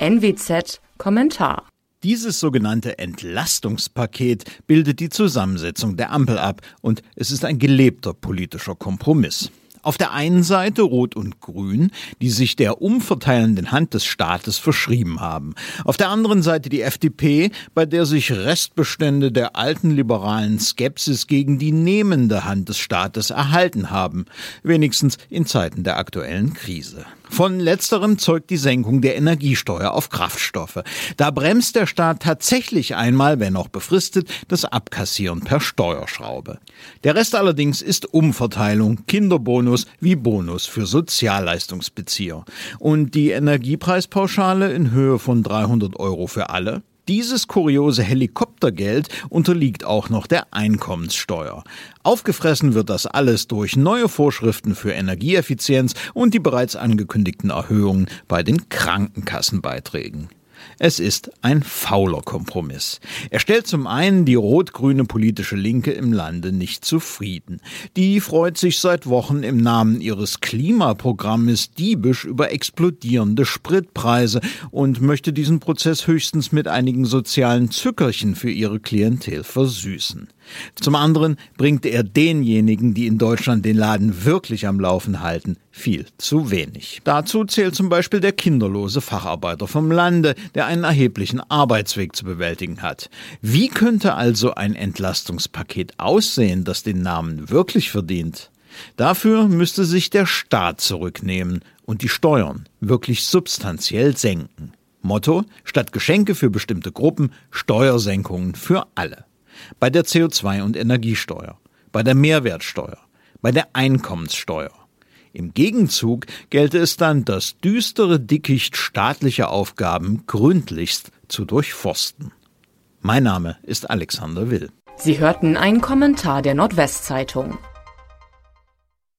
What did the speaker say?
NWZ Kommentar dieses sogenannte Entlastungspaket bildet die Zusammensetzung der Ampel ab und es ist ein gelebter politischer Kompromiss. Auf der einen Seite Rot und Grün, die sich der umverteilenden Hand des Staates verschrieben haben. Auf der anderen Seite die FDP, bei der sich Restbestände der alten liberalen Skepsis gegen die nehmende Hand des Staates erhalten haben, wenigstens in Zeiten der aktuellen Krise. Von letzterem zeugt die Senkung der Energiesteuer auf Kraftstoffe. Da bremst der Staat tatsächlich einmal, wenn auch befristet, das Abkassieren per Steuerschraube. Der Rest allerdings ist Umverteilung, Kinderbonus wie Bonus für Sozialleistungsbezieher. Und die Energiepreispauschale in Höhe von 300 Euro für alle? Dieses kuriose Helikoptergeld unterliegt auch noch der Einkommenssteuer. Aufgefressen wird das alles durch neue Vorschriften für Energieeffizienz und die bereits angekündigten Erhöhungen bei den Krankenkassenbeiträgen. Es ist ein fauler Kompromiss. Er stellt zum einen die rot-grüne politische Linke im Lande nicht zufrieden. Die freut sich seit Wochen im Namen ihres Klimaprogrammes diebisch über explodierende Spritpreise und möchte diesen Prozess höchstens mit einigen sozialen Zückerchen für ihre Klientel versüßen. Zum anderen bringt er denjenigen, die in Deutschland den Laden wirklich am Laufen halten, viel zu wenig. Dazu zählt zum Beispiel der kinderlose Facharbeiter vom Lande, der einen erheblichen Arbeitsweg zu bewältigen hat. Wie könnte also ein Entlastungspaket aussehen, das den Namen wirklich verdient? Dafür müsste sich der Staat zurücknehmen und die Steuern wirklich substanziell senken. Motto statt Geschenke für bestimmte Gruppen Steuersenkungen für alle bei der CO2- und Energiesteuer, bei der Mehrwertsteuer, bei der Einkommenssteuer. Im Gegenzug gelte es dann, das düstere Dickicht staatlicher Aufgaben gründlichst zu durchforsten. Mein Name ist Alexander Will. Sie hörten einen Kommentar der Nordwestzeitung.